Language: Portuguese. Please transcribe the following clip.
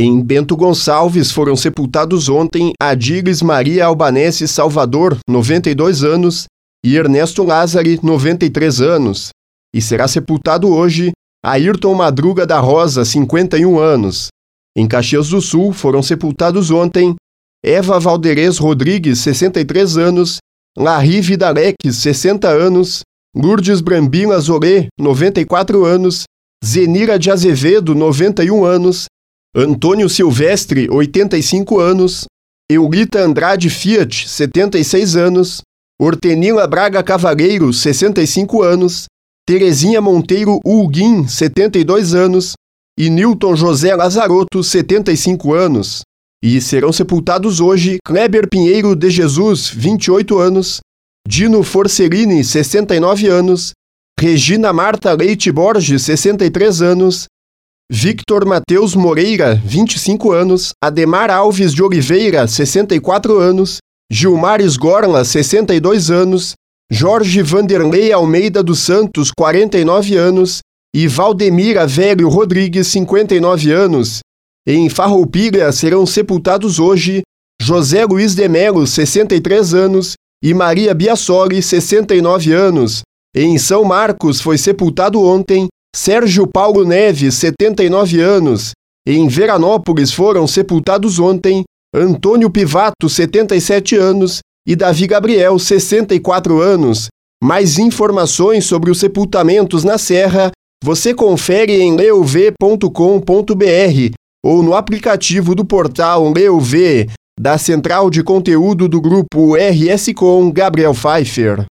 Em Bento Gonçalves foram sepultados ontem Adires Maria Albanese Salvador, 92 anos, e Ernesto Lázari, 93 anos. E será sepultado hoje Ayrton Madruga da Rosa, 51 anos. Em Caxias do Sul foram sepultados ontem Eva Valderez Rodrigues, 63 anos, Larry Vidalec, 60 anos, Lourdes Brambila Zorê, 94 anos, Zenira de Azevedo, 91 anos, Antônio Silvestre, 85 anos, Eulita Andrade Fiat, 76 anos, Hortenila Braga Cavaleiro, 65 anos, Terezinha Monteiro Ulguim, 72 anos, e Newton José Lazarotto, 75 anos. E serão sepultados hoje Kleber Pinheiro de Jesus, 28 anos, Dino Forcerini, 69 anos, Regina Marta Leite Borges, 63 anos, Victor Mateus Moreira, 25 anos, Ademar Alves de Oliveira, 64 anos, Gilmar Esgorla, 62 anos, Jorge Vanderlei Almeida dos Santos, 49 anos, e Valdemira Velho Rodrigues, 59 anos. Em Farroupilha serão sepultados hoje José Luiz de Melo, 63 anos, e Maria Biassoli, 69 anos. Em São Marcos foi sepultado ontem Sérgio Paulo Neves, 79 anos. Em Veranópolis foram sepultados ontem Antônio Pivato, 77 anos, e Davi Gabriel, 64 anos. Mais informações sobre os sepultamentos na Serra você confere em leuv.com.br ou no aplicativo do portal Leuv, da central de conteúdo do grupo RS Com Gabriel Pfeiffer.